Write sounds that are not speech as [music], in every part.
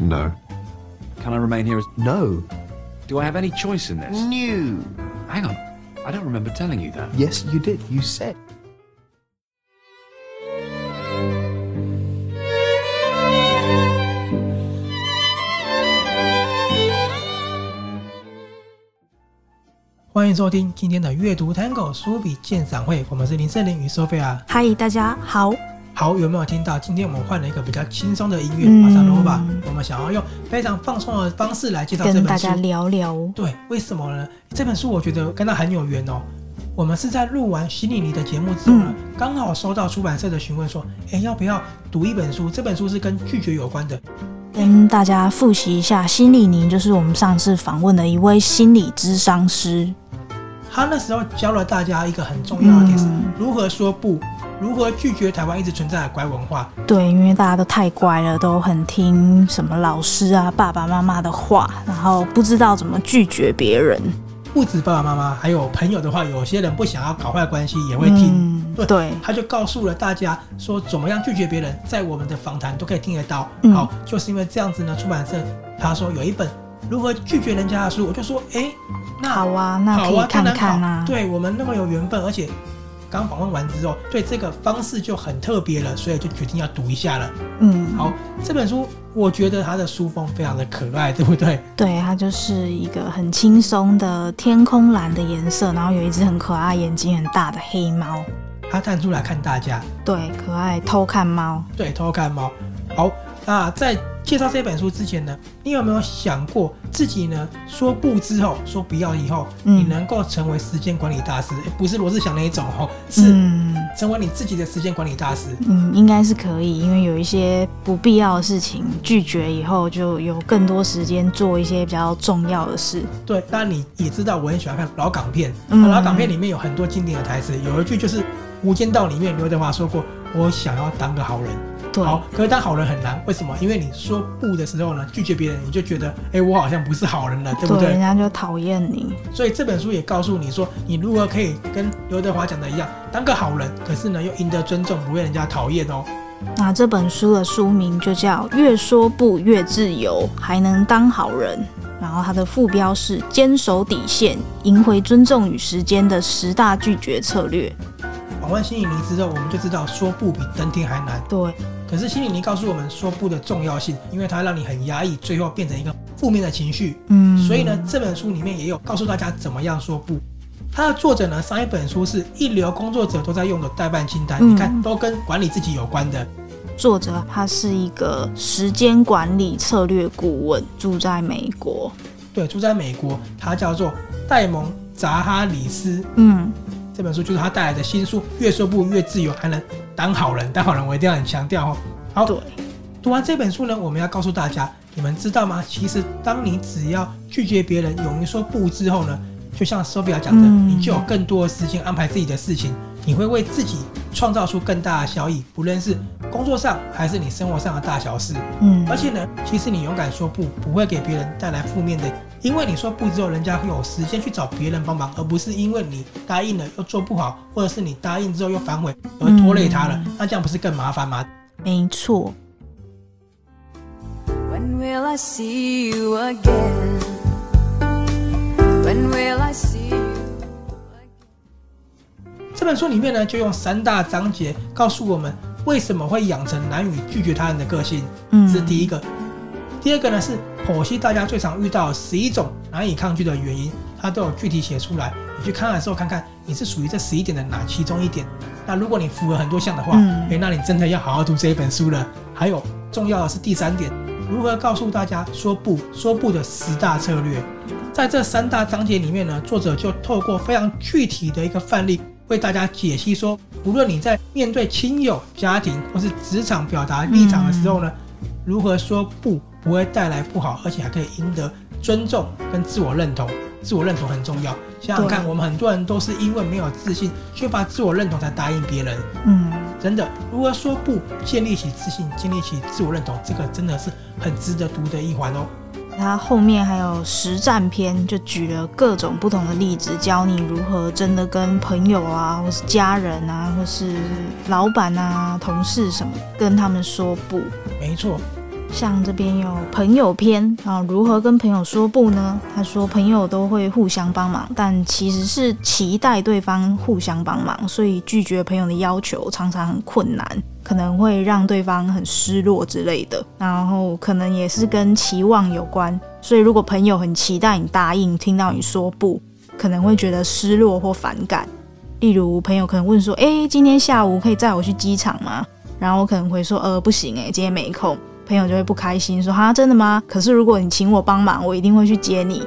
no. Can I remain here as. No. Do I have any choice in this? No. Hang on. I don't remember telling you that. Yes, you did. You said. 欢迎收听今天的阅读 Tango 书笔鉴赏会，我们是林胜林与 Sophia。嗨，大家好。好，有没有听到？今天我们换了一个比较轻松的音乐，马上罗吧。我们想要用非常放松的方式来介绍这本书，跟大家聊聊。对，为什么呢？这本书我觉得跟它很有缘哦。我们是在录完心理尼的节目之后呢，刚、嗯、好收到出版社的询问说，哎，要不要读一本书？这本书是跟拒绝有关的。跟大家复习一下，心理尼就是我们上次访问的一位心理咨商师。他那时候教了大家一个很重要的点是如何说不，如何拒绝台湾一直存在的乖文化。对，因为大家都太乖了，都很听什么老师啊、爸爸妈妈的话，然后不知道怎么拒绝别人。不止爸爸妈妈，还有朋友的话，有些人不想要搞坏关系也会听。嗯、对，对，他就告诉了大家说怎么样拒绝别人，在我们的访谈都可以听得到。好，就是因为这样子呢，出版社他说有一本如何拒绝人家的书，我就说哎。欸那好啊，那可以看看啊。对我们那么有缘分，而且刚访问完之后，对这个方式就很特别了，所以就决定要读一下了。嗯，好，这本书我觉得它的书封非常的可爱，对不对？对，它就是一个很轻松的天空蓝的颜色，然后有一只很可爱、眼睛很大的黑猫，它探出来看大家。对，可爱偷看猫。对，偷看猫。好，那在。介绍这本书之前呢，你有没有想过自己呢？说不之后，说不要以后，嗯、你能够成为时间管理大师？不是罗志祥那一种哦，是成为你自己的时间管理大师。嗯，应该是可以，因为有一些不必要的事情拒绝以后，就有更多时间做一些比较重要的事。对，当然你也知道，我很喜欢看老港片，嗯、老港片里面有很多经典的台词，有一句就是《无间道》里面刘德华说过：“我想要当个好人。”对好，可是当好人很难，为什么？因为你说不的时候呢，拒绝别人，你就觉得，哎、欸，我好像不是好人了，对不对？对，人家就讨厌你。所以这本书也告诉你说，你如何可以跟刘德华讲的一样，当个好人，可是呢又赢得尊重，不被人家讨厌哦。那这本书的书名就叫《越说不越自由，还能当好人》，然后它的副标是“坚守底线，赢回尊重与时间的十大拒绝策略”。访问心理尼之后，我们就知道说不比登天还难。对。可是心理尼告诉我们说不的重要性，因为它让你很压抑，最后变成一个负面的情绪。嗯，所以呢，这本书里面也有告诉大家怎么样说不。它的作者呢，上一本书是一流工作者都在用的代办清单，嗯、你看都跟管理自己有关的。作者他是一个时间管理策略顾问，住在美国。对，住在美国，他叫做戴蒙扎哈里斯。嗯。这本书就是他带来的新书，越说不越自由，还能当好人。当好人，我一定要很强调哦。好，对，读完这本书呢，我们要告诉大家，你们知道吗？其实，当你只要拒绝别人，勇于说不之后呢，就像 Sophia 讲的，嗯、你就有更多的时间安排自己的事情，你会为自己创造出更大的效益，不论是工作上还是你生活上的大小事。嗯，而且呢，其实你勇敢说不，不会给别人带来负面的。因为你说不之后，人家会有时间去找别人帮忙，而不是因为你答应了又做不好，或者是你答应之后又反悔而拖累他了，嗯、那这样不是更麻烦吗？没错。When will I see you again? When will I see you again? 这本书里面呢，就用三大章节告诉我们为什么会养成难以拒绝他人的个性。嗯，这是第一个。第二个呢，是剖析大家最常遇到十一种难以抗拒的原因，它都有具体写出来。你去看的时候，看看你是属于这十一点的哪其中一点。那如果你符合很多项的话，嗯、诶，那你真的要好好读这一本书了。还有重要的是第三点，如何告诉大家说不说不的十大策略。在这三大章节里面呢，作者就透过非常具体的一个范例，为大家解析说，无论你在面对亲友、家庭或是职场表达立场的时候呢，嗯、如何说不。不会带来不好，而且还可以赢得尊重跟自我认同。自我认同很重要。想想看，我们很多人都是因为没有自信，缺乏自我认同才答应别人。嗯，真的，如何说不，建立起自信，建立起自我认同，这个真的是很值得读的一环哦。他后面还有实战篇，就举了各种不同的例子，教你如何真的跟朋友啊，或是家人啊，或是老板啊、同事什么，跟他们说不。没错。像这边有朋友篇啊，如何跟朋友说不呢？他说朋友都会互相帮忙，但其实是期待对方互相帮忙，所以拒绝朋友的要求常常很困难，可能会让对方很失落之类的。然后可能也是跟期望有关，所以如果朋友很期待你答应，听到你说不，可能会觉得失落或反感。例如朋友可能问说：“诶，今天下午可以载我去机场吗？”然后我可能会说：“呃，不行，诶，今天没空。”朋友就会不开心，说：“哈，真的吗？可是如果你请我帮忙，我一定会去接你。”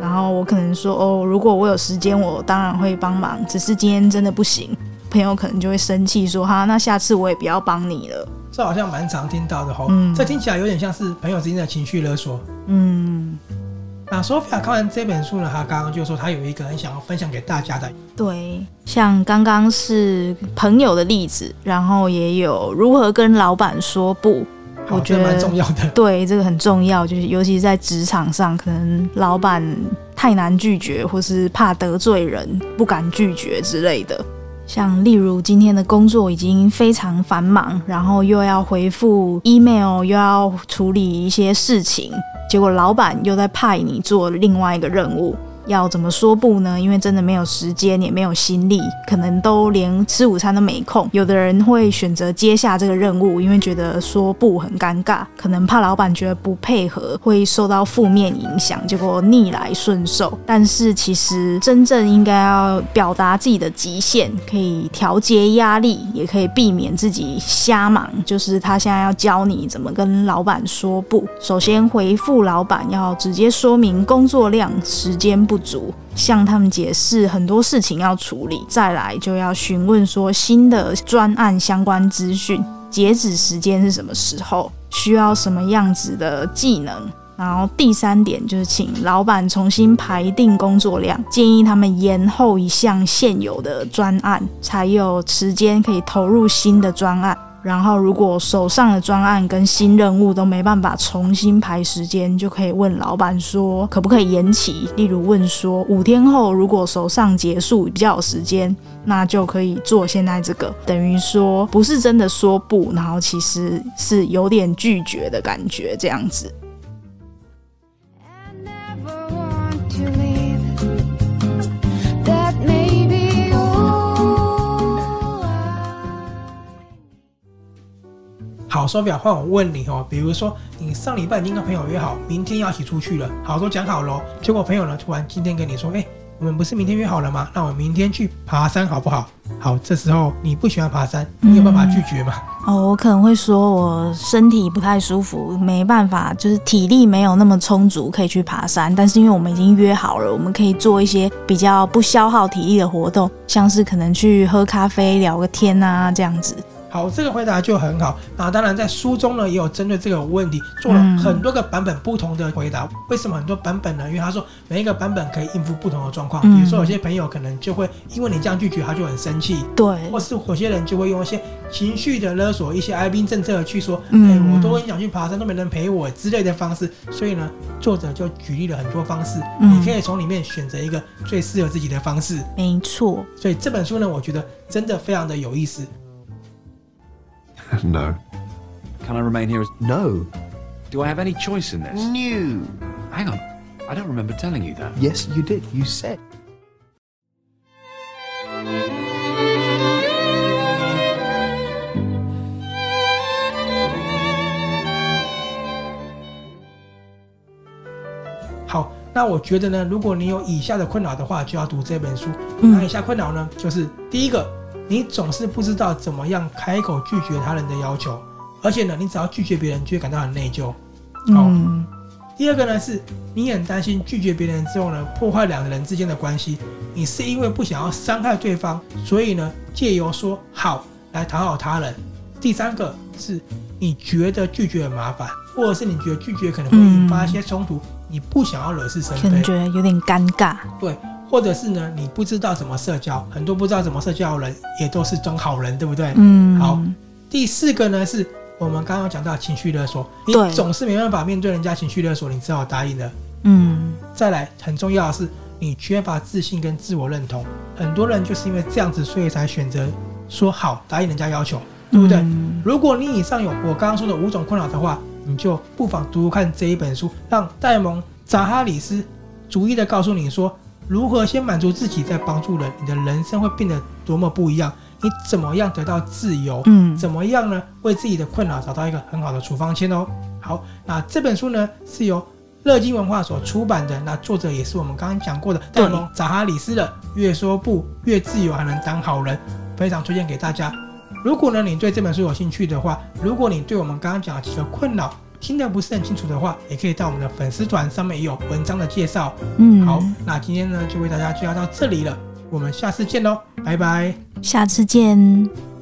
然后我可能说：“哦，如果我有时间，我当然会帮忙。只是今天真的不行。”朋友可能就会生气，说：“哈，那下次我也不要帮你了。”这好像蛮常听到的吼，嗯，这听起来有点像是朋友之间的情绪勒索。嗯，那 Sophia 看完这本书呢，他刚刚就说他有一个很想要分享给大家的。对，像刚刚是朋友的例子，然后也有如何跟老板说不。我觉得蛮重要的，[laughs] [laughs] 对，这个很重要，就是尤其是在职场上，可能老板太难拒绝，或是怕得罪人，不敢拒绝之类的。像例如今天的工作已经非常繁忙，然后又要回复 email，又要处理一些事情，结果老板又在派你做另外一个任务。要怎么说不呢？因为真的没有时间，也没有心力，可能都连吃午餐都没空。有的人会选择接下这个任务，因为觉得说不很尴尬，可能怕老板觉得不配合会受到负面影响，结果逆来顺受。但是其实真正应该要表达自己的极限，可以调节压力，也可以避免自己瞎忙。就是他现在要教你怎么跟老板说不。首先回复老板要直接说明工作量、时间不足，向他们解释很多事情要处理，再来就要询问说新的专案相关资讯，截止时间是什么时候，需要什么样子的技能，然后第三点就是请老板重新排定工作量，建议他们延后一项现有的专案，才有时间可以投入新的专案。然后，如果手上的专案跟新任务都没办法重新排时间，就可以问老板说可不可以延期。例如问说五天后如果手上结束比较有时间，那就可以做现在这个。等于说不是真的说不，然后其实是有点拒绝的感觉，这样子。好，Sophia，换我问你哦，比如说你上礼拜已经跟朋友约好，明天要一起出去了，好，都讲好了，结果朋友呢突然今天跟你说，哎，我们不是明天约好了吗？那我明天去爬山好不好？好，这时候你不喜欢爬山，你有办法拒绝吗？哦，我可能会说我身体不太舒服，没办法，就是体力没有那么充足可以去爬山。但是因为我们已经约好了，我们可以做一些比较不消耗体力的活动，像是可能去喝咖啡聊个天啊，这样子。好，这个回答就很好。那当然，在书中呢，也有针对这个问题做了很多个版本不同的回答。嗯、为什么很多版本呢？因为他说每一个版本可以应付不同的状况。嗯、比如说，有些朋友可能就会因为你这样拒绝，他就很生气。对。或是有些人就会用一些情绪的勒索、一些哀兵政策去说：“嗯、哎，我都很想去爬山，都没人陪我之类的方式。”所以呢，作者就举例了很多方式，嗯、你可以从里面选择一个最适合自己的方式。没错。所以这本书呢，我觉得真的非常的有意思。No. Can I remain here as... No. Do I have any choice in this? No. Hang on. I don't remember telling you that. Yes, you did. You said. 好，那我觉得呢，如果你有以下的困扰的话，就要读这本书。那以下困扰呢，就是第一个。你总是不知道怎么样开口拒绝他人的要求，而且呢，你只要拒绝别人，就会感到很内疚。嗯。第二个呢，是你很担心拒绝别人之后呢，破坏两个人之间的关系。你是因为不想要伤害对方，所以呢，借由说好来讨好他人。第三个是你觉得拒绝很麻烦，或者是你觉得拒绝可能会引发一些冲突，你不想要惹是生非，觉得有点尴尬。对。或者是呢，你不知道怎么社交，很多不知道怎么社交的人也都是装好人，对不对？嗯。好，第四个呢，是我们刚刚讲到情绪勒索，你总是没办法面对人家情绪勒索，你只好答应了。嗯。再来，很重要的是，你缺乏自信跟自我认同，很多人就是因为这样子，所以才选择说好答应人家要求，对不对？嗯。如果你以上有我刚刚说的五种困扰的话，你就不妨读读看这一本书，让戴蒙·扎哈里斯逐一的告诉你说，如何先满足自己，再帮助人，你的人生会变得多么不一样。你怎么样得到自由？嗯，怎么样呢？为自己的困扰找到一个很好的处方签哦。好，那这本书呢是由乐金文化所出版的，那作者也是我们刚刚讲过的戴蒙·扎哈里斯的《越说不，越自由，还能当好人》，非常推荐给大家。如果呢你对这本书有兴趣的话，如果你对我们刚刚讲的几个困扰听得不是很清楚的话，也可以到我们的粉丝团上面也有文章的介绍。嗯，好，那今天呢就为大家介绍到这里了。我们下次见喽，拜拜，下次见。